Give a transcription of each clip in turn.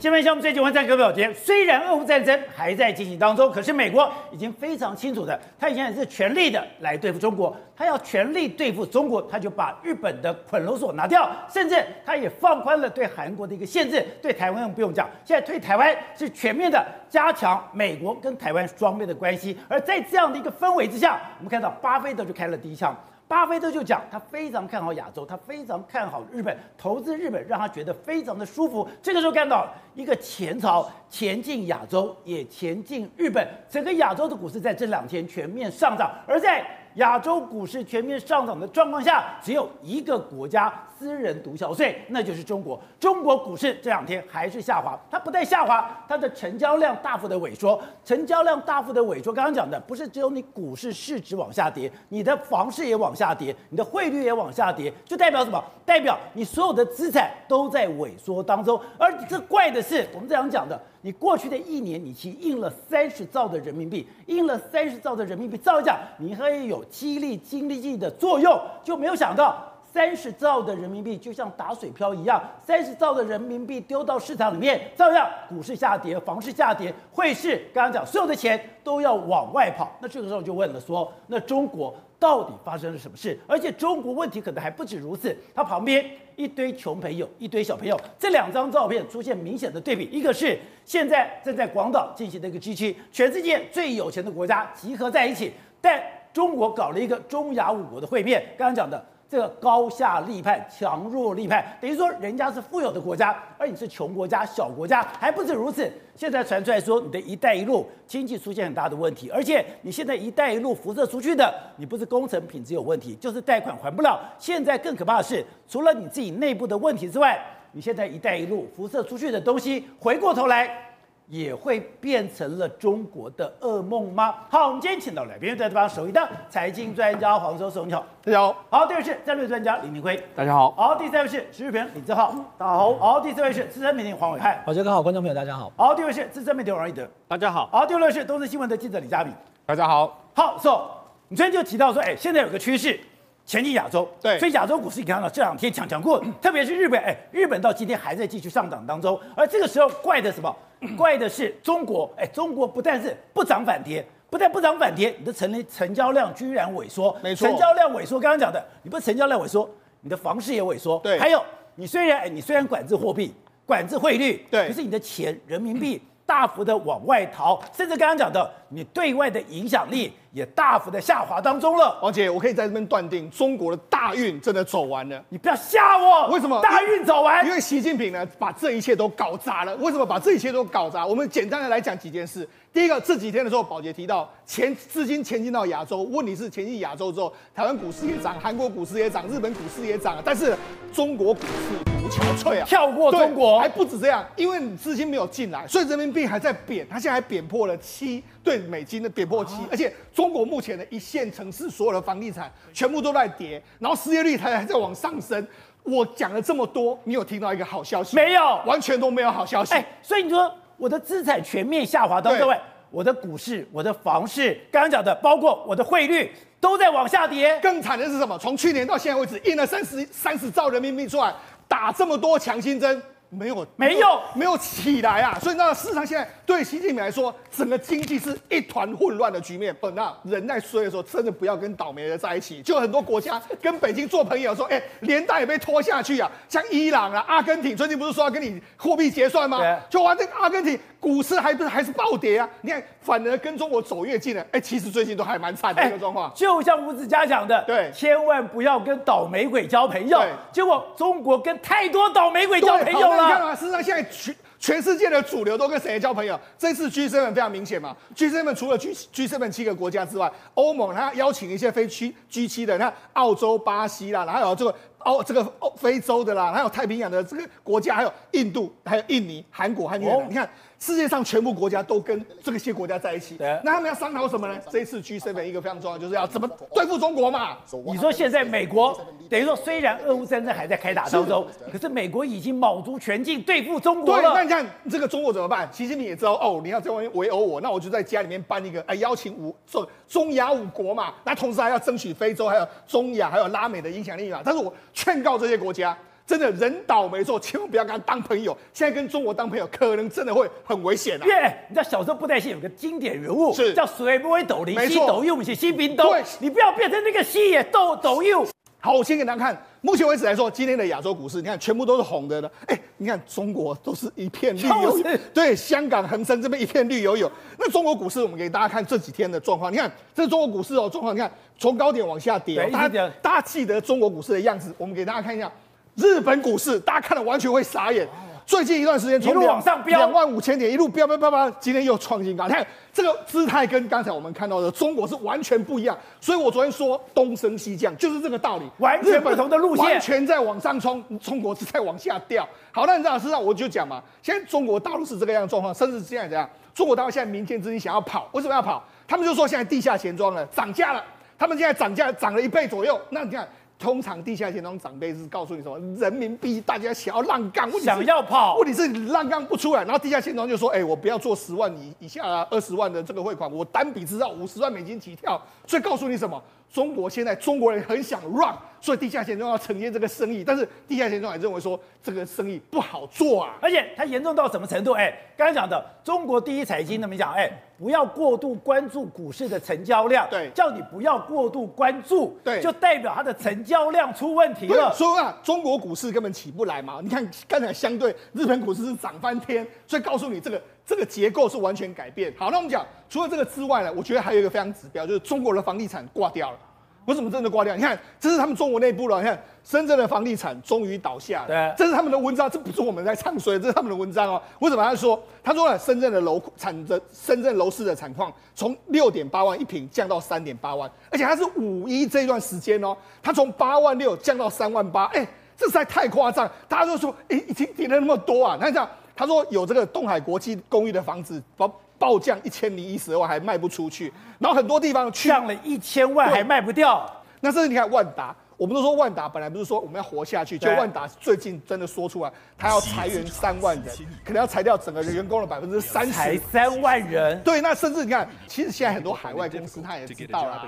今天像我们最近问战各表决，虽然俄乌战争还在进行当中，可是美国已经非常清楚的，他以前也是全力的来对付中国，他要全力对付中国，他就把日本的捆龙索拿掉，甚至他也放宽了对韩国的一个限制，对台湾不用讲，现在对台湾是全面的加强美国跟台湾双边的关系，而在这样的一个氛围之下，我们看到巴菲特就开了第一枪。巴菲特就讲，他非常看好亚洲，他非常看好日本，投资日本让他觉得非常的舒服。这个时候看到一个前朝前进亚洲，也前进日本，整个亚洲的股市在这两天全面上涨，而在。亚洲股市全面上涨的状况下，只有一个国家私人独缴税，那就是中国。中国股市这两天还是下滑，它不但下滑，它的成交量大幅的萎缩。成交量大幅的萎缩，刚刚讲的不是只有你股市市值往下跌，你的房市也往下跌，你的汇率也往下跌，就代表什么？代表你所有的资产都在萎缩当中。而这怪的是，我们这样讲的。你过去的一年，你去印了三十兆的人民币，印了三十兆的人民币，照讲你可以有激励经济的作用，就没有想到三十兆的人民币就像打水漂一样，三十兆的人民币丢到市场里面，照样股市下跌，房市下跌，汇市刚刚讲所有的钱都要往外跑，那这个时候就问了说，那中国到底发生了什么事？而且中国问题可能还不止如此，他旁边。一堆穷朋友，一堆小朋友，这两张照片出现明显的对比。一个是现在正在广岛进行的一个 G7，全世界最有钱的国家集合在一起，但中国搞了一个中亚五国的会面。刚刚讲的。这个高下立判，强弱立判，等于说人家是富有的国家，而你是穷国家、小国家，还不止如此。现在传出来说，你的一带一路经济出现很大的问题，而且你现在一带一路辐射出去的，你不是工程品质有问题，就是贷款还不了。现在更可怕的是，除了你自己内部的问题之外，你现在一带一路辐射出去的东西，回过头来。也会变成了中国的噩梦吗？好，我们今天请到来宾在这方首一的财经专家黄教授，你好，大家好。好，第二位是战略专家李明辉，大家好。好，第三位是时事评李志浩，大家好。好，第四位是资深媒体黄伟汉，好，大家好，观众朋友大家好。好，第五位是资深媒体王一德，大家好。好，第六位是东森新闻的记者李佳敏，大家好。好，So，你昨天就提到说，哎，现在有个趋势。前进亚洲，对，所以亚洲股市你看到这两天强强过，特别是日本，哎，日本到今天还在继续上涨当中。而这个时候怪的什么？怪的是中国，哎，中国不但是不涨反跌，不但不涨反跌，你的成成交量居然萎缩，没错，成交量萎缩。刚刚讲的，你不是成交量萎缩，你的房市也萎缩，对，还有你虽然哎，你虽然管制货币，管制汇率，对，可是你的钱人民币大幅的往外逃，甚至刚刚讲的，你对外的影响力。也大幅的下滑当中了，王姐，我可以在这边断定，中国的大运真的走完了。你不要吓我，为什么大运走完？因为习近平呢，把这一切都搞砸了。为什么把这一切都搞砸？我们简单的来讲几件事。第一个，这几天的时候，宝杰提到前资金前进到亚洲，问题是前进亚洲之后，台湾股市也涨，韩国股市也涨，日本股市也涨，但是中国股市无憔悴啊，跳过中国还不止这样，因为你资金没有进来，所以人民币还在贬，它现在还贬破了七。对美金的贬破期，而且中国目前的一线城市所有的房地产全部都在跌，然后失业率它还在往上升。我讲了这么多，你有听到一个好消息？没有，完全都没有好消息。哎，所以你说我的资产全面下滑到各位，我的股市、我的房市，刚刚讲的，包括我的汇率都在往下跌。更惨的是什么？从去年到现在为止，印了三十三十兆人民币出来，打这么多强心针。没有，没有，没有起来啊！所以那市场现在对习近平来说，整个经济是一团混乱的局面。本，那人在衰的时候，真的不要跟倒霉的在一起。就很多国家跟北京做朋友，说，哎，连带也被拖下去啊。像伊朗啊、阿根廷，最近不是说要跟你货币结算吗？对就玩这个阿根廷股市还不是还是暴跌啊？你看，反而跟中国走越近了。哎，其实最近都还蛮惨的一个状况。就像吴子嘉讲的，对，千万不要跟倒霉鬼交朋友。对结果中国跟太多倒霉鬼交朋友了。你看嘛，事实上现在全全世界的主流都跟谁交朋友？这次 G7 非常明显嘛，G7 除了 G G7 七个国家之外，欧盟它邀请一些非 G G7 的，那澳洲、巴西啦，然后还有这个澳这个欧非洲的啦，还有太平洋的这个国家，还有印度、还有印尼、韩国和越南，你看。世界上全部国家都跟这些国家在一起，对那他们要商讨什么呢？这一次 G7 一个非常重要，就是要怎么对付中国嘛。你说现在美国等于说，虽然俄乌战争还在开打当中，可是美国已经卯足全劲对付中国了。对，那你看这个中国怎么办？习近平也知道哦，你要在外面围殴我，那我就在家里面办一个，哎，邀请五中中亚五国嘛，那同时还要争取非洲、还有中亚、还有拉美的影响力嘛。但是我劝告这些国家。真的人倒霉之后，千万不要跟他当朋友。现在跟中国当朋友，可能真的会很危险啊。耶，yeah, 你知道小时候布袋戏有个经典人物是叫水不会斗笠，西斗又不是西冰斗。对，你不要变成那个西也斗斗又。好，我先给大家看，目前为止来说，今天的亚洲股市，你看全部都是红的了。哎，你看中国都是一片绿油油，对，香港恒生这边一片绿油油。那中国股市，我们给大家看这几天的状况。你看，这是中国股市哦，状况，你看从高点往下跌。大家大家记得中国股市的样子，我们给大家看一下日本股市，大家看了完全会傻眼。最近一段时间从往上飙两万五千点一路飙飙飙飙，今天又创新高。你看这个姿态跟刚才我们看到的中国是完全不一样。所以我昨天说东升西降就是这个道理，完全不同的路线，完全在往上冲，中国是在往下掉。好，那你知道，事实上我就讲嘛，现在中国大陆是这个样的状况，甚至现在怎样？中国大陆现在民间资金想要跑，为什么要跑？他们就说现在地下钱庄了涨价了，他们现在涨价涨了一倍左右。那你看。通常地下钱庄长辈是告诉你什么？人民币大家想要浪杠，想要跑，问题是你浪杠不出来。然后地下钱庄就说：“哎、欸，我不要做十万以以下啊，二十万的这个汇款，我单笔至少五十万美金起跳。”所以告诉你什么？中国现在中国人很想 run，所以地下钱庄要承接这个生意，但是地下钱庄也认为说这个生意不好做啊，而且它严重到什么程度？哎，刚才讲的中国第一财经那么讲，哎，不要过度关注股市的成交量，对，叫你不要过度关注，对，就代表它的成交量出问题了。所以啊，中国股市根本起不来嘛。你看刚才相对日本股市是涨翻天，所以告诉你这个这个结构是完全改变。好，那我们讲除了这个之外呢，我觉得还有一个非常指标，就是中国的房地产挂掉了。为什么真的挂掉？你看，这是他们中国内部了。你看，深圳的房地产终于倒下了。对，这是他们的文章，这不是我们在唱衰，这是他们的文章哦。为什么他说？他说了，深圳的楼产的深圳楼市的产况从六点八万一平降到三点八万，而且他是五一这段时间哦，他从八万六降到三万八，哎，这实在太夸张。大家都说，哎，已经跌了那么多啊。那这样，他说有这个东海国际公寓的房子包。暴降一千零一十二万还卖不出去，然后很多地方降了一千万还卖不掉。那这是你看万达。我们都说万达本来不是说我们要活下去，就万达最近真的说出来，他要裁员三万人，可能要裁掉整个员工的百分之三十。才三万人？对，那甚至你看，其实现在很多海外公司他也知道了，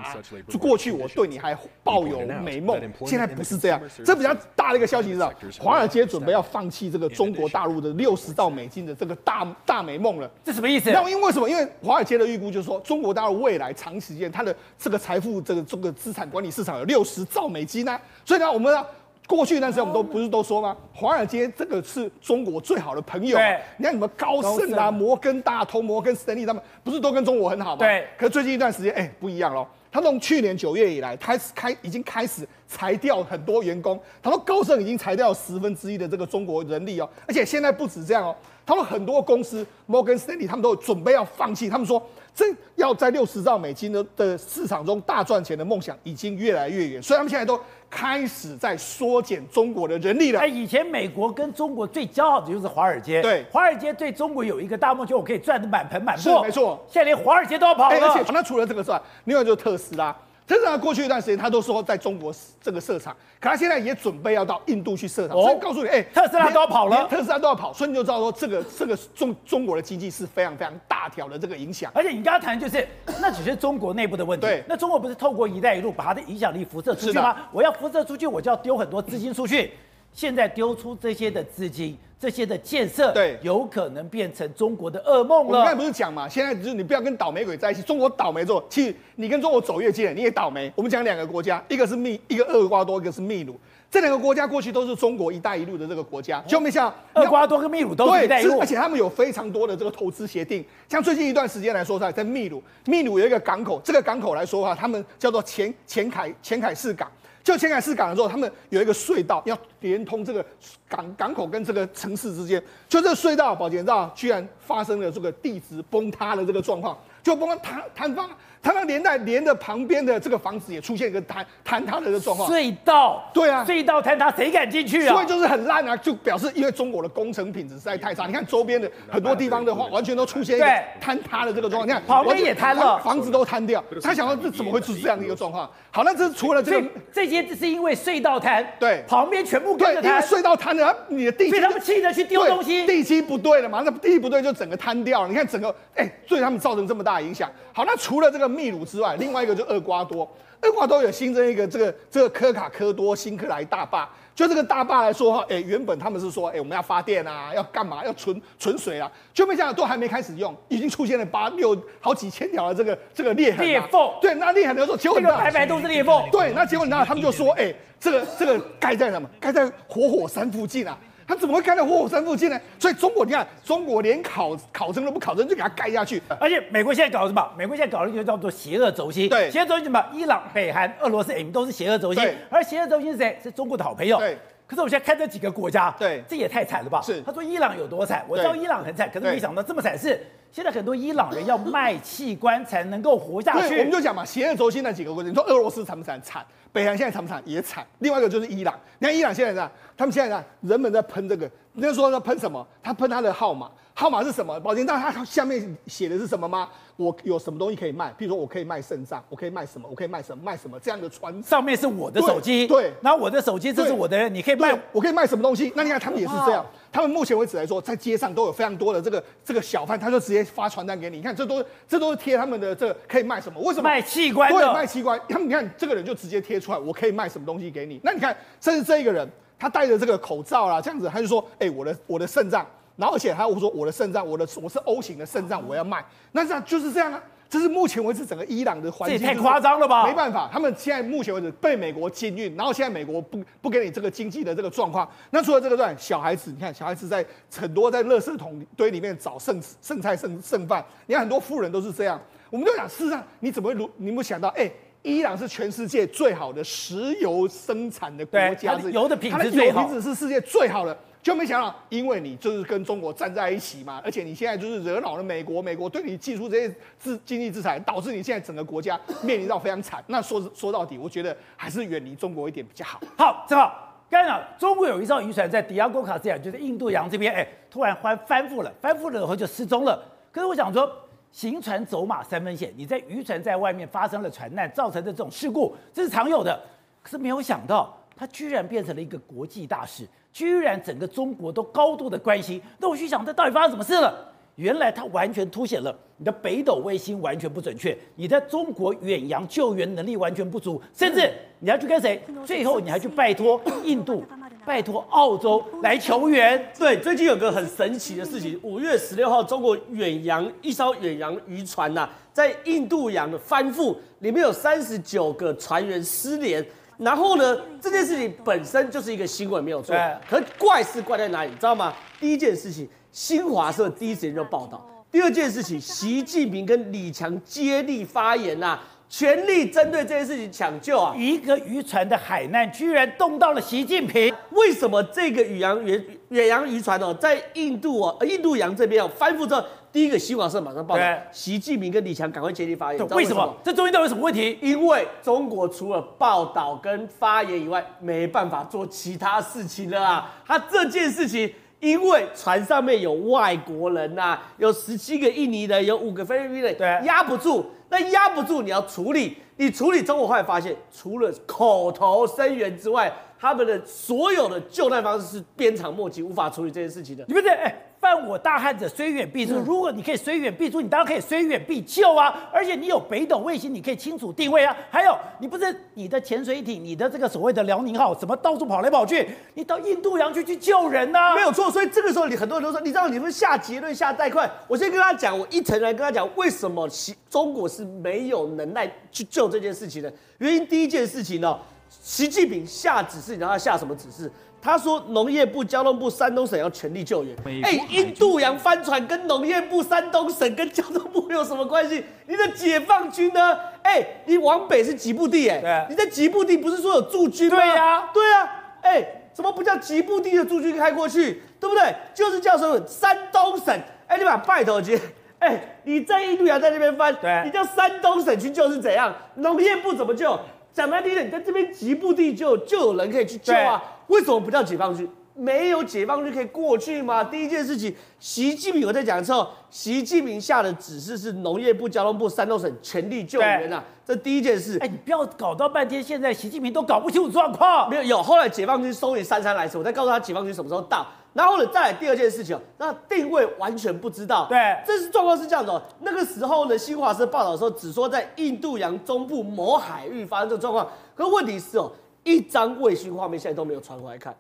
就过去我对你还抱有美梦，现在不是这样。这比较大的一个消息是啊，华尔街准备要放弃这个中国大陆的六十兆美金的这个大大美梦了。这什么意思？那因为为什么？因为华尔街的预估就是说，中国大陆未来长时间它的这个财富这个这个资产管理市场有六十兆美金。所以呢，我们呢，过去那时候我们都不是都说吗？华尔街这个是中国最好的朋友。对，你看什么高盛啊、摩根大通、摩根斯丹利他们，不是都跟中国很好吗？对。可是最近一段时间，哎，不一样喽。他从去年九月以来，开始开已经开始裁掉很多员工。他说高盛已经裁掉十分之一的这个中国人力哦，而且现在不止这样哦。他们很多公司，摩根斯丹利他们都准备要放弃。他们说，这要在六十兆美金的的市场中大赚钱的梦想已经越来越远，所以他们现在都开始在缩减中国的人力了。哎，以前美国跟中国最骄傲的就是华尔街，对，华尔街对中国有一个大梦，就我可以赚得满盆满钵。是，没错。现在连华尔街都要跑了。而且那除了这个之外，另外就是特斯拉。特斯拉过去一段时间，他都说在中国这个设厂，可他现在也准备要到印度去设厂。所以告诉你，哎，特斯拉都要跑了，特斯拉都要跑，所以你就知道说，这个这个中中国的经济是非常非常大条的这个影响。而且你刚刚谈就是，那只是中国内部的问题。对，那中国不是透过“一带一路”把它的影响力辐射出去吗？我要辐射出去，我就要丢很多资金出去。现在丢出这些的资金。这些的建设，对，有可能变成中国的噩梦了。我们刚才不是讲嘛，现在就是你不要跟倒霉鬼在一起。中国倒霉之后，其实你跟中国走越近，你也倒霉。我们讲两个国家，一个是秘，一个厄瓜多，一个是秘鲁。这两个国家过去都是中国“一带一路”的这个国家，就没像厄瓜多跟秘鲁都是“一带一路”，而且他们有非常多的这个投资协定。像最近一段时间来说，在在秘鲁，秘鲁有一个港口，这个港口来说的话，他们叫做前前凯前凯市港。就前海市港的时候，他们有一个隧道要连通这个港港口跟这个城市之间。就这个隧道，保洁道，居然发生了这个地质崩塌的这个状况，就崩塌坍塌，它那连带连着旁边的这个房子也出现一个坍坍塌的这个状况。隧道，对啊，隧道坍塌，谁敢进去啊？所以就是很烂啊，就表示因为中国的工程品质实在太差。你看周边的很多地方的话，完全都出现一个坍塌的这个状况。你看旁边也坍了，房子都坍掉。他想到这怎么会出这样的一个状况？好，那这是除了这个，这些是因为隧道坍，对，旁边全部跟着塌。因为隧道坍了，你的地基，所以他们气得去丢东西，地基不对了嘛？那地不对就整个坍掉了。你看整个，哎、欸，对他们造成这么大的影响。好，那除了这个秘鲁之外，另外一个就厄瓜多，厄瓜多有新增一个这个这个科卡科多新克莱大坝。就这个大坝来说哈，哎，原本他们是说，哎，我们要发电啊，要干嘛，要存存水啊，就没想到都还没开始用，已经出现了八六好几千条的这个这个裂痕、啊。裂缝。对，那裂痕的时候结果很大，白白都是裂缝。对，那结果你知道他们就说，哎，这个这个盖在什么？盖在活火山附近啊。他怎么会盖在活火山附近呢？所以中国，你看，中国连考考证都不考证，就给他盖下去。而且美国现在搞什么？美国现在搞的就叫做邪恶轴心。对，邪恶轴心什么？伊朗、北韩、俄罗斯、哎，都是邪恶轴心。而邪恶轴心是谁？是中国的好朋友。对。可是我现在看这几个国家，对，这也太惨了吧？是。他说伊朗有多惨？我知道伊朗很惨，可是没想到这么惨。是现在很多伊朗人要卖器官才能够活下去。我们就讲嘛，邪恶轴心那几个国家，你说俄罗斯惨不惨？惨。北韩现在惨不惨？也惨。另外一个就是伊朗，你看伊朗现在呢，他们现在呢，人们在喷这个。你就说他喷什么？他喷他的号码，号码是什么？宝杰，那它下面写的是什么吗？我有什么东西可以卖？譬如说我可以卖肾脏，我可以卖什么？我可以卖什么？卖什么？这样的传上面是我的手机，对，然后我的手机这是我的人，你可以卖，我可以卖什么东西？那你看他们也是这样，他们目前为止来说，在街上都有非常多的这个这个小贩，他就直接发传单给你，你看这都这都是贴他们的这个可以卖什么？为什么卖器官？对，卖器官。他们你看这个人就直接贴出来，我可以卖什么东西给你？那你看，甚至这一个人。他戴着这个口罩啦，这样子，他就说：“哎、欸，我的我的肾脏，然后而且还有说我的肾脏，我的我是 O 型的肾脏，我要卖。”那这样就是这样啊，这是目前为止整个伊朗的环境，这也太夸张了吧？没办法，他们现在目前为止被美国禁运，然后现在美国不不给你这个经济的这个状况。那除了这个段，小孩子，你看小孩子在很多在垃圾桶堆里面找剩剩菜剩剩饭，你看很多富人都是这样。我们就想，事实上你怎么会如你有没有想到？哎、欸。伊朗是全世界最好的石油生产的国家，油的品质最好，油品质是世界最好的，就没想到，因为你就是跟中国站在一起嘛，而且你现在就是惹恼了美国，美国对你祭出这些制经济制裁，导致你现在整个国家面临到非常惨。那说说到底，我觉得还是远离中国一点比较好。好，正好刚才讲中国有一艘渔船在迪亚哥卡斯亚，就是印度洋这边，哎，突然翻翻覆了，翻覆了以后就失踪了。可是我想说。行船走马三分险，你在渔船在外面发生了船难，造成的这种事故，这是常有的。可是没有想到，它居然变成了一个国际大事，居然整个中国都高度的关心。那我去想，这到底发生什么事了？原来它完全凸显了你的北斗卫星完全不准确，你在中国远洋救援能力完全不足，甚至你要去跟谁？最后你还去拜托印度。拜托澳洲来求援。对，最近有个很神奇的事情，五月十六号，中国远洋一艘远洋渔船呐、啊，在印度洋的翻覆，里面有三十九个船员失联。然后呢，这件事情本身就是一个新闻，没有错。可怪是怪在哪里？你知道吗？第一件事情，新华社第一时间就报道；第二件事情，习近平跟李强接力发言呐、啊。全力针对这件事情抢救啊！一个渔船的海难居然动到了习近平，为什么这个远洋远远洋渔船哦，在印度哦，印度洋这边哦翻覆之后，第一个新华社马上报道，对习近平跟李强赶快接力发言。为什么？这中间到底有什么问题？因为中国除了报道跟发言以外，没办法做其他事情了啊！他这件事情。因为船上面有外国人呐、啊，有十七个印尼人，有五个菲律宾人，对，压不住。那压不住，你要处理，你处理中国后来发现，除了口头声援之外，他们的所有的救难方式是鞭长莫及，无法处理这件事情的。你们这哎。犯我大汉者，虽远必诛。如果你可以虽远必诛，你当然可以虽远必救啊！而且你有北斗卫星，你可以清楚定位啊。还有，你不是你的潜水艇，你的这个所谓的辽宁号，怎么到处跑来跑去？你到印度洋去去救人呢、啊？没有错。所以这个时候，你很多人都说，你知道你们下结论下太快。我先跟他讲，我一层来跟他讲，为什么其中国是没有能耐去救这件事情的？原因第一件事情呢、哦，习近平下指示，你知道他下什么指示？他说：“农业部、交通部、山东省要全力救援。哎，印度洋帆船跟农业部、山东省跟交通部有什么关系？你的解放军呢？哎，你往北是吉布地，哎，你在吉布地不是说有驻军吗？对呀、啊，对啊，哎，怎么不叫吉布地的驻军开过去？对不对？就是叫什么山东省？哎，你把拜托接，哎，你在印度洋在那边翻，你叫山东省去救是怎样？农业部怎么救？讲难听点，你在这边吉布地救，就有人可以去救啊。”为什么不叫解放军？没有解放军可以过去吗？第一件事情，习近平我在讲的时候，习近平下的指示是农业部、交通部、山东省全力救援啊，这第一件事。哎，你不要搞到半天，现在习近平都搞不清楚状况。没有，有后来解放军收于姗姗来迟，我再告诉他解放军什么时候到。然后呢，再来第二件事情，那定位完全不知道。对，这是状况是这样的。那个时候呢，新华社报道的时候，只说在印度洋中部某海域发生这个状况。可问题是哦。一张卫星画面现在都没有传回来看。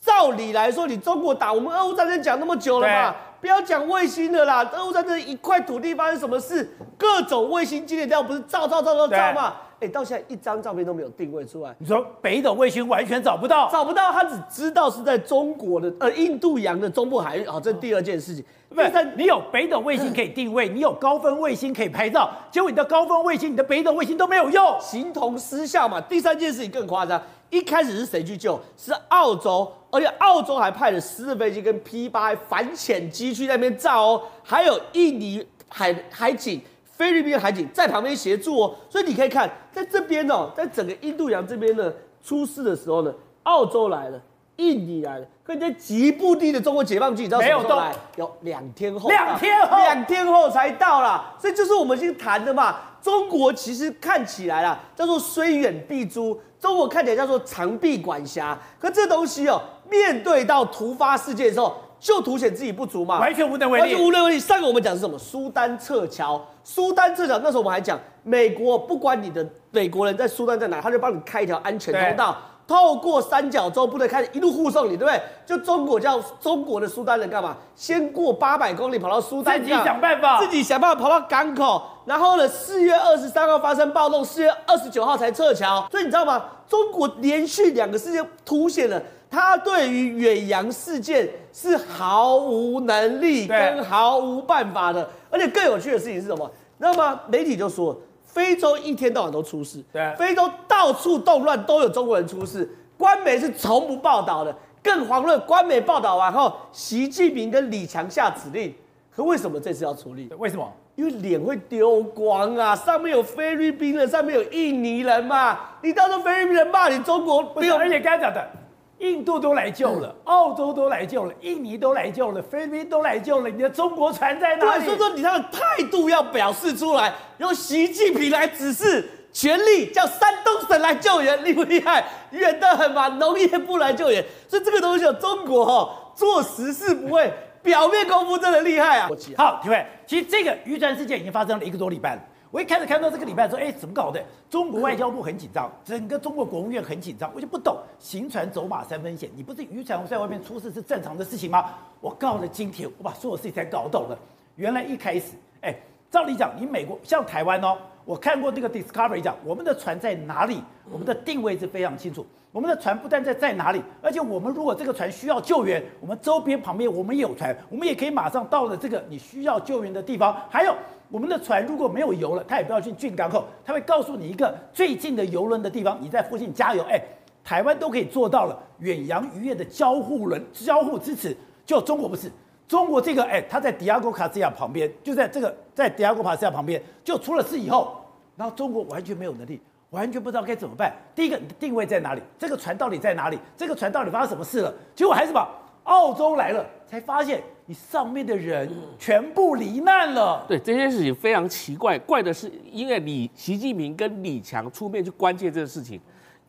照理来说，你中国打我们俄乌战争讲那么久了嘛，不要讲卫星的啦。俄乌战争一块土地发生什么事，各种卫星机电不是照照照照照嘛？哎，到现在一张照片都没有定位出来。你说北斗卫星完全找不到，找不到，他只知道是在中国的呃印度洋的中部海域。好，这是第二件事情。不是，你有北斗卫星可以定位，你有高分卫星可以拍照，结果你的高分卫星、你的北斗卫星都没有用，形同失效嘛。第三件事情更夸张。一开始是谁去救？是澳洲，而且澳洲还派了私人飞机跟 P 八反潜机去那边照哦，还有印尼海海警、菲律宾海警在旁边协助哦。所以你可以看，在这边哦，在整个印度洋这边呢，出事的时候呢，澳洲来了，印尼来了，可你在吉布地的中国解放军，你知道什么时候来？有两天后，两天后，两天后才到啦。所以就是我们先谈的嘛。中国其实看起来啦，叫做虽远必诛。中国看起来叫做长臂管辖，可这东西哦，面对到突发事件的时候，就凸显自己不足嘛，完全无能为力，完全无能为力。上个我们讲是什么？苏丹撤侨，苏丹撤侨，那时候我们还讲，美国不管你的美国人在苏丹在哪，他就帮你开一条安全通道。透过三角洲部队开始一路护送你，对不对？就中国叫中国的苏丹人干嘛？先过八百公里跑到苏丹，自己想办法，自己想办法跑到港口。然后呢，四月二十三号发生暴动，四月二十九号才撤侨。所以你知道吗？中国连续两个事件凸显了他对于远洋事件是毫无能力跟毫无办法的。而且更有趣的事情是什么？你知道吗？媒体就说。非洲一天到晚都出事，对，非洲到处动乱，都有中国人出事。官媒是从不报道的，更遑论官媒报道完后，习近平跟李强下指令。可为什么这次要处理？为什么？因为脸会丢光啊！上面有菲律宾人，上面有印尼人嘛。你到时候菲律宾人骂你中国，没有，而且刚才讲的。印度都来救了，澳洲都来救了，印尼都来救了，菲律宾都来救了，你的中国船在哪里？对，所以说你他的态度要表示出来，由习近平来指示，全力叫山东省来救援，厉不厉害？远得很嘛，农业部来救援，所以这个东西有中国哈做实事不会，表面功夫真的厉害啊！好，各位，其实这个渔船事件已经发生了一个多礼拜了。我一开始看到这个礼拜说，哎，怎么搞的？中国外交部很紧张，整个中国国务院很紧张，我就不懂。行船走马三分险，你不是渔船在外面出事是正常的事情吗？我告了今天，我把所有事情才搞懂了。原来一开始，哎，照理讲，你美国像台湾哦，我看过那个 Discovery 讲，我们的船在哪里？我们的定位是非常清楚。我们的船不但在在哪里，而且我们如果这个船需要救援，我们周边旁边我们也有船，我们也可以马上到了这个你需要救援的地方。还有。我们的船如果没有油了，他也不要去进港口，他会告诉你一个最近的油轮的地方，你在附近加油。哎，台湾都可以做到了远洋渔业的交互轮交互支持，就中国不是。中国这个哎，他在迪亚哥卡斯亚旁边，就在这个在迪亚哥卡斯亚旁边，就出了事以后，然后中国完全没有能力，完全不知道该怎么办。第一个，你的定位在哪里？这个船到底在哪里？这个船到底发生什么事了？结果还是把澳洲来了，才发现。你上面的人全部罹难了。对，这件事情非常奇怪，怪的是因为李习近平跟李强出面去关切这个事情。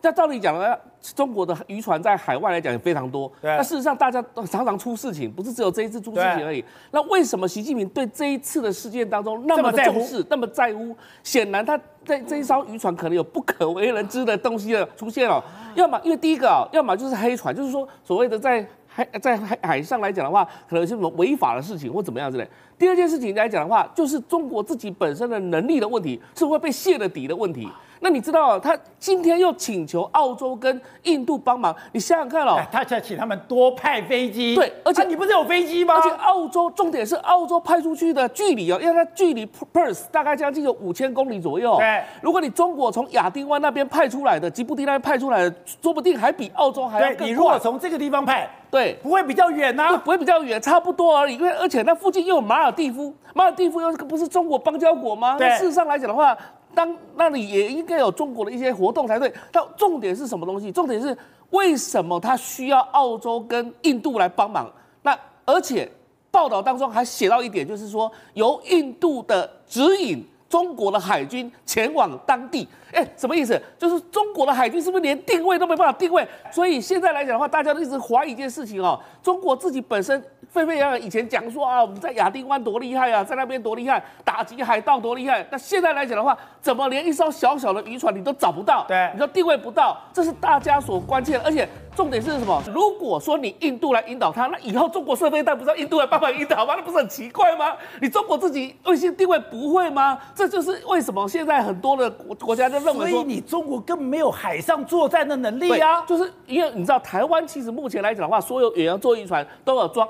那照理讲呢，中国的渔船在海外来讲也非常多。对。那事实上大家都常常出事情，不是只有这一次出事情而已。那为什么习近平对这一次的事件当中那么重视，那么在乎？显然他在这一艘渔船可能有不可为人知的东西的出现哦。要么因为第一个啊，要么就是黑船，就是说所谓的在。海在海海上来讲的话，可能是什么违法的事情或怎么样之类。第二件事情来讲的话，就是中国自己本身的能力的问题，是会被泄了底的问题。那你知道，他今天又请求澳洲跟印度帮忙，你想想看哦，他想请他们多派飞机，对，而且、啊、你不是有飞机吗？而且澳洲重点是澳洲派出去的距离哦，因为它距离 Perth 大概将近有五千公里左右。对，如果你中国从亚丁湾那边派出来的，吉布提那边派出来的，说不定还比澳洲还要更快。你如果从这个地方派，对，不会比较远呐、啊？不会比较远，差不多而已。因为而且那附近又有马尔蒂夫，马尔蒂夫又是不是中国邦交国吗？对，事实上来讲的话。当那里也应该有中国的一些活动才对。到重点是什么东西？重点是为什么他需要澳洲跟印度来帮忙？那而且报道当中还写到一点，就是说由印度的指引中国的海军前往当地。哎，什么意思？就是中国的海军是不是连定位都没办法定位？所以现在来讲的话，大家都一直怀疑一件事情哦，中国自己本身沸沸扬扬，以前讲说啊，我们在亚丁湾多厉害啊，在那边多厉害，打击海盗多厉害。那现在来讲的话，怎么连一艘小小的渔船你都找不到？对，你说定位不到，这是大家所关切的。而且重点是什么？如果说你印度来引导它，那以后中国设备弹不知道印度来帮忙引导吗？那不是很奇怪吗？你中国自己卫星定位不会吗？这就是为什么现在很多的国国家就认为说，所以你中国根本没有海上作战的能力啊。就是因为你知道台湾其实目前来讲的话，所有远洋作业船都有装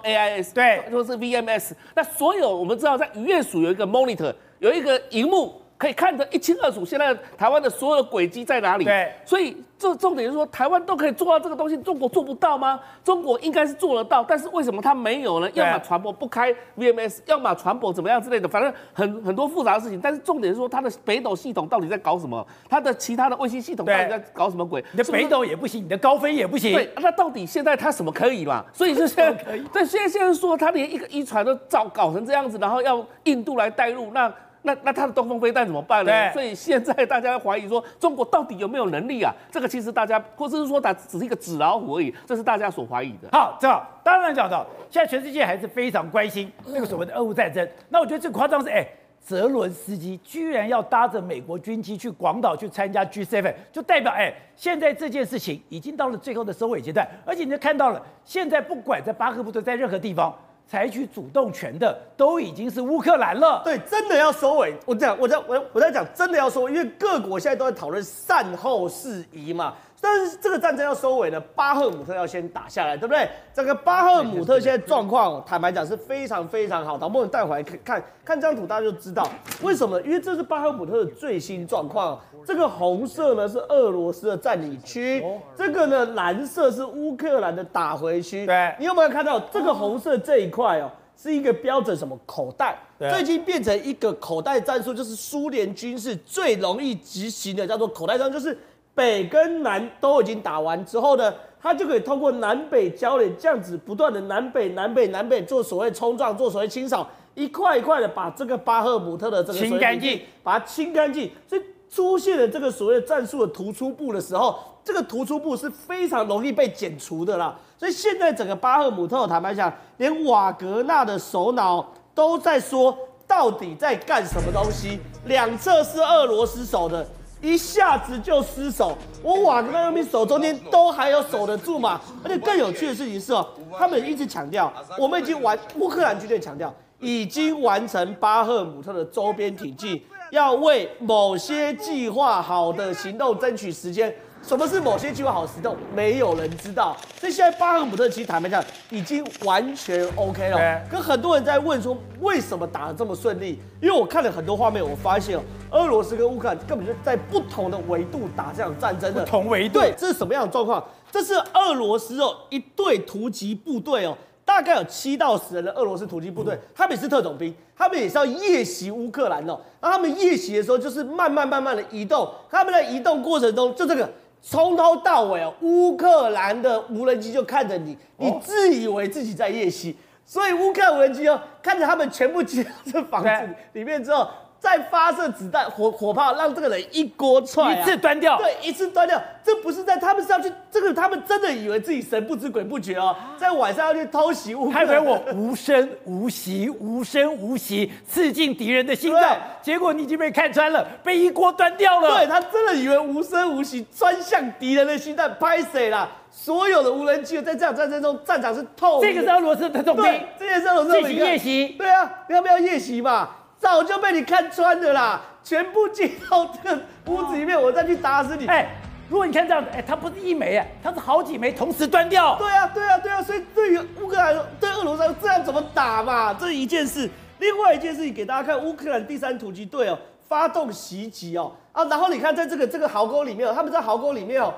对，或是 VMS。那所有我们知道在渔业署有一个 monitor，有一个荧幕。可以看得一清二楚，现在台湾的所有的轨迹在哪里？对，所以这重点是说，台湾都可以做到这个东西，中国做不到吗？中国应该是做得到，但是为什么它没有呢？要么船舶不开 VMS，要么船舶怎么样之类的，反正很很多复杂的事情。但是重点是说，它的北斗系统到底在搞什么？它的其他的卫星系统到底在搞什么鬼？你的北斗也不行，你的高飞也不行。对，那到底现在它什么可以嘛？所以是现在可以。对，现在现在说它连一个一船都造搞成这样子，然后要印度来带入那。那那他的东风飞弹怎么办呢？所以现在大家怀疑说，中国到底有没有能力啊？这个其实大家或者是说，它只是一个纸老虎而已，这是大家所怀疑的。好，正好，当然讲到现在全世界还是非常关心那个所谓的俄乌战争。那我觉得最夸张是，哎，泽伦斯基居然要搭着美国军机去广岛去参加 G7，就代表哎，现在这件事情已经到了最后的收尾阶段。而且你就看到了，现在不管在巴赫穆特，在任何地方。采取主动权的都已经是乌克兰了。对，真的要收尾。我讲，我在我我在讲，真的要收尾，因为各国现在都在讨论善后事宜嘛。但是这个战争要收尾呢，巴赫姆特要先打下来，对不对？这个巴赫姆特现在状况，坦白讲是非常非常好。导播，你带回来看看看这张图，大家就知道为什么？因为这是巴赫姆特的最新状况。这个红色呢是俄罗斯的占领区，这个呢蓝色是乌克兰的打回区。对，你有没有看到这个红色这一块哦？是一个标准什么口袋？最近变成一个口袋战术，就是苏联军事最容易执行的，叫做口袋战术，就是。北跟南都已经打完之后呢，他就可以通过南北交联这样子不断的南北南北南北做所谓冲撞，做所谓清扫，一块一块的把这个巴赫姆特的这个清干净，把它清干净。所以出现了这个所谓战术的突出部的时候，这个突出部是非常容易被剪除的啦。所以现在整个巴赫姆特，坦白讲，连瓦格纳的首脑都在说，到底在干什么东西？两侧是俄罗斯守的。一下子就失守，我瓦格纳那边守中间都还有守得住嘛？而且更有趣的事情是哦，他们一直强调，我们已经完，乌克兰军队强调已经完成巴赫姆特的周边挺进，要为某些计划好的行动争取时间。什么是某些计划好的行动？没有人知道。所以现在巴赫姆特其实坦白讲已经完全 OK 了。可很多人在问说，为什么打得这么顺利？因为我看了很多画面，我发现哦，俄罗斯跟乌克兰根本就在不同的维度打这场战争的。不同维度。对，这是什么样的状况？这是俄罗斯哦，一队突击部队哦，大概有七到十人的俄罗斯突击部队，他们也是特种兵，他们也是要夜袭乌克兰哦。那他们夜袭的时候，就是慢慢慢慢的移动，他们在移动过程中，就这个。从头到尾哦，乌克兰的无人机就看着你，你自以为自己在夜袭，所以乌克兰无人机哦，看着他们全部进到这房子里面之后。再发射子弹火火炮，让这个人一锅踹，啊，一次端掉。对，一次端掉。这不是在他们是要去这个，他们真的以为自己神不知鬼不觉哦，在晚上要去偷袭乌克兰。他以为我无声无息，无声无息刺进敌人的心脏，结果你已经被看穿了，被一锅端掉了。对，他真的以为无声无息钻向敌人的心脏，拍谁啦？所有的无人机在这场战争中，战场是透明。这个是俄罗斯特种兵，这也是俄罗斯进行夜袭。对啊，你要不要夜袭嘛？早就被你看穿的啦，全部进到这个屋子里面，我再去打死你。哎，如果你看这样子，哎，它不是一枚，哎，它是好几枚同时端掉。对啊，对啊，对啊，所以对于乌克兰，对俄罗斯这样怎么打嘛？这一件事。另外一件事情给大家看，乌克兰第三突击队哦，发动袭击哦，啊，然后你看在这个这个壕沟里面，他们在壕沟里面哦，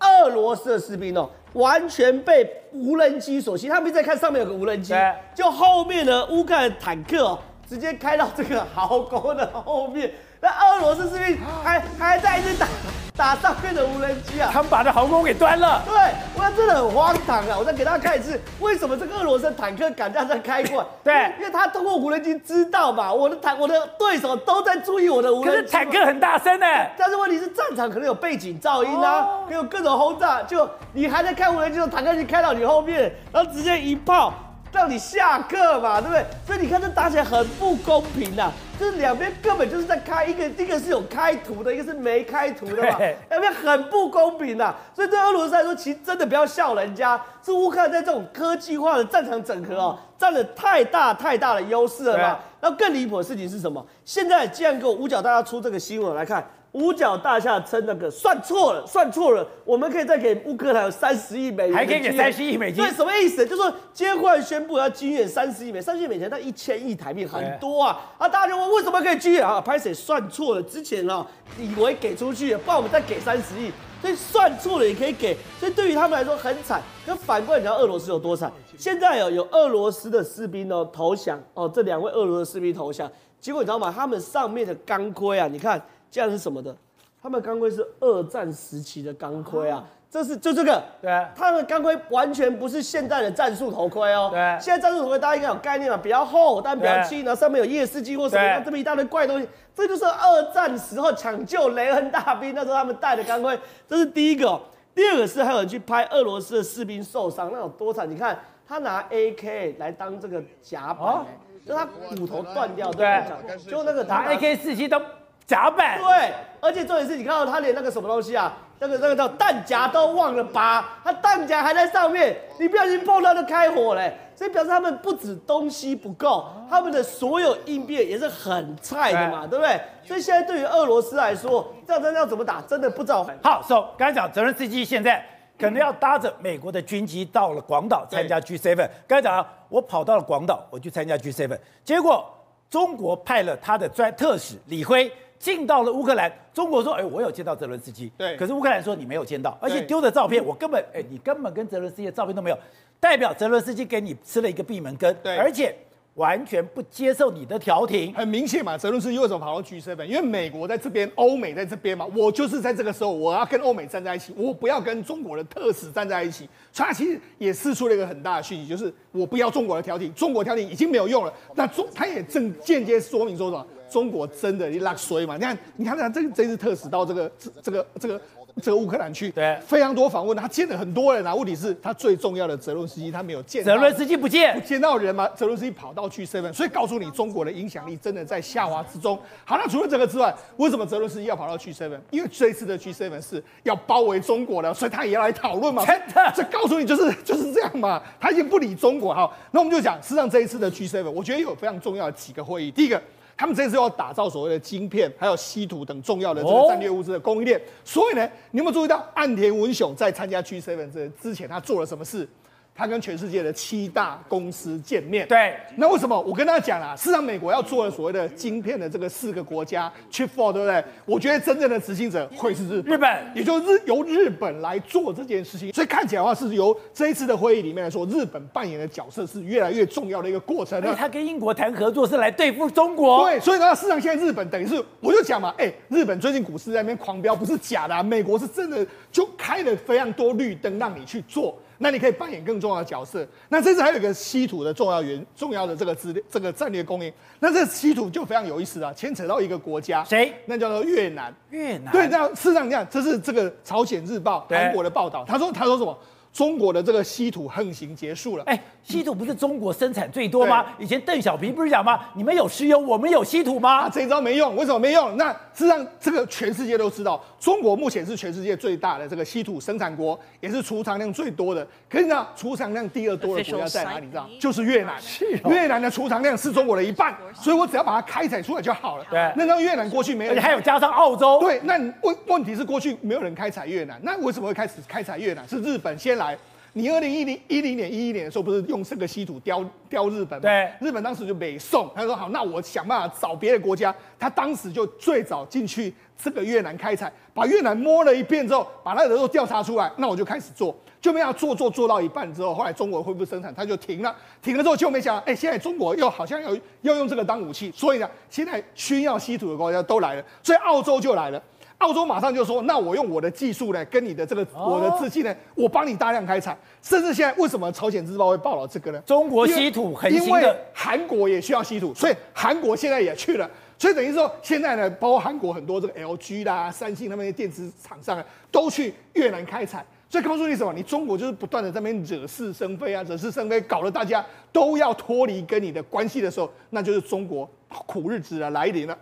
俄罗斯的士兵哦，完全被无人机所袭。他们在看上面有个无人机，就后面的乌克兰坦克哦。直接开到这个壕沟的后面，那俄罗斯士兵还还在一直打打上面的无人机啊！他们把这壕沟给端了。对，我真的很荒唐啊！我再给大家看一次，为什么这个俄罗斯坦克敢这样在开过来？对，因为他通过无人机知道嘛，我的坦我的对手都在注意我的无人机。可是坦克很大声呢，但是问题是战场可能有背景噪音啊，可能有各种轰炸，就你还在开无人机的坦克已经开到你后面，然后直接一炮。让你下课嘛，对不对？所以你看这打起来很不公平呐，就是两边根本就是在开一个，一个是有开图的，一个是没开图的嘛，两边很不公平呐。所以对俄罗斯来说，其实真的不要笑人家，是乌克兰在这种科技化的战场整合哦，占了太大太大的优势了嘛。然后更离谱的事情是什么？现在既然给我五角大家出这个新闻来看。五角大厦称那个算错了，算错了，我们可以再给乌克兰有三十亿美元，还可以给三十亿美金。对，什么意思？就是说今天忽然宣布要军援三十亿美，三十亿美元那一千亿台币很多啊！啊，大家就问为什么可以军援啊？拍谁算错了？之前啊以为给出去了，不然我们再给三十亿，所以算错了也可以给。所以对于他们来说很惨。可反过来，你知道俄罗斯有多惨？现在有有俄罗斯的士兵哦投降哦，这两位俄罗斯士兵投降，结果你知道吗？他们上面的钢盔啊，你看。这样是什么的？他们钢盔是二战时期的钢盔啊，这是就这个，对，他们钢盔完全不是现在的战术头盔哦，对，现在战术头盔大家应该有概念嘛，比较厚，但比较轻，然后上面有夜视镜或什么，这么一大堆怪东西，这就是二战时候抢救雷恩大兵那时候他们戴的钢盔，这是第一个。第二个是还有人去拍俄罗斯的士兵受伤，那有多惨？你看他拿 AK 来当这个甲板，欸，就他骨头断掉，对，就那个拿 AK 四七都。甲板对，而且重点是你看到他连那个什么东西啊，那个那个叫弹夹都忘了拔，他弹夹还在上面，你不小心碰到就开火嘞，所以表示他们不止东西不够，他们的所有应变也是很菜的嘛，对不对？所以现在对于俄罗斯来说，这样真的要怎么打，真的不知道。好，so 刚才讲泽连斯基现在可能要搭着美国的军机到了广岛参加 G7，刚才讲我跑到了广岛，我去参加 G7，结果中国派了他的专特使李辉。进到了乌克兰，中国说：“哎，我有见到泽伦斯基。”对，可是乌克兰说你没有见到，而且丢的照片我根本，哎，你根本跟泽伦斯基的照片都没有，代表泽伦斯基给你吃了一个闭门羹。对，而且。完全不接受你的调停，很明显嘛。泽伦斯基为什么跑到 G7？因为美国在这边，欧美在这边嘛。我就是在这个时候，我要跟欧美站在一起，我不要跟中国的特使站在一起。所以他其实也释出了一个很大的讯息，就是我不要中国的调停，中国调停已经没有用了。那中他也正间接说明说什么？中国真的你拉衰嘛？你看，你看，看这这次特使到这个这这个这个。这个乌克兰去，对，非常多访问，他见了很多人啊。问题是，他最重要的泽伦斯基他没有见到，泽伦斯基不见，不见到人嘛？泽伦斯基跑到去问所以告诉你，中国的影响力真的在下滑之中。好，那除了这个之外，为什么泽伦斯基要跑到去问因为这一次的 G7 是要包围中国的，所以他也要来讨论嘛。真的，这告诉你就是就是这样嘛。他已经不理中国。哈，那我们就讲，实际上这一次的 G7，我觉得有非常重要的几个会议。第一个。他们这次要打造所谓的晶片，还有稀土等重要的这个战略物资的供应链。所以呢，你有没有注意到岸田文雄在参加 G7 这之前，他做了什么事？他跟全世界的七大公司见面。对，那为什么？我跟大家讲啊，事实上美国要做的所谓的晶片的这个四个国家 Chip Four，对不对？我觉得真正的执行者会是日本，日本，也就是日由日本来做这件事情。所以看起来的话，是由这一次的会议里面来说，日本扮演的角色是越来越重要的一个过程。他跟英国谈合作是来对付中国。对，所以呢，事实上现在日本等于是，我就讲嘛，哎，日本最近股市在那边狂飙，不是假的啊，美国是真的就开了非常多绿灯让你去做。那你可以扮演更重要的角色。那这次还有一个稀土的重要源，重要的这个资这个战略供应。那这稀土就非常有意思啊，牵扯到一个国家，谁？那叫做越南。越南。对，那事实上这样，这是这个朝鲜日报韩国的报道，他说他说什么？中国的这个稀土横行结束了。哎，稀土不是中国生产最多吗？以前邓小平不是讲吗？你们有石油，我们有稀土吗？这一招没用，为什么没用？那实际上，这个全世界都知道，中国目前是全世界最大的这个稀土生产国，也是储藏量最多的。可是呢，储藏量第二多的国家在哪里？你知道？就是越南。越南的储藏量是中国的一半，所以我只要把它开采出来就好了。对。那让越南过去没有，而且还有加上澳洲。对。那问问题是过去没有人开采越南，那为什么会开始开采越南？是日本先来。你二零一零一零年一一年的时候，不是用这个稀土雕雕日本吗？对，日本当时就没送，他说好，那我想办法找别的国家。他当时就最早进去这个越南开采，把越南摸了一遍之后，把那个都调查出来，那我就开始做，就没想做做做到一半之后，后来中国恢复生产，他就停了，停了之后就没想到，哎，现在中国又好像要要用这个当武器，所以呢，现在需要稀土的国家都来了，所以澳洲就来了。澳洲马上就说：“那我用我的技术呢，跟你的这个我的资金呢，我帮你大量开采。甚至现在为什么朝鲜日报会报道这个呢？中国稀土很因为韩国也需要稀土，所以韩国现在也去了。所以等于说，现在呢，包括韩国很多这个 LG 啦、三星他们的电子厂商啊，都去越南开采。所以告诉你什么？你中国就是不断的在那边惹是生非啊，惹是生非，搞得大家都要脱离跟你的关系的时候，那就是中国苦日子啊来临了。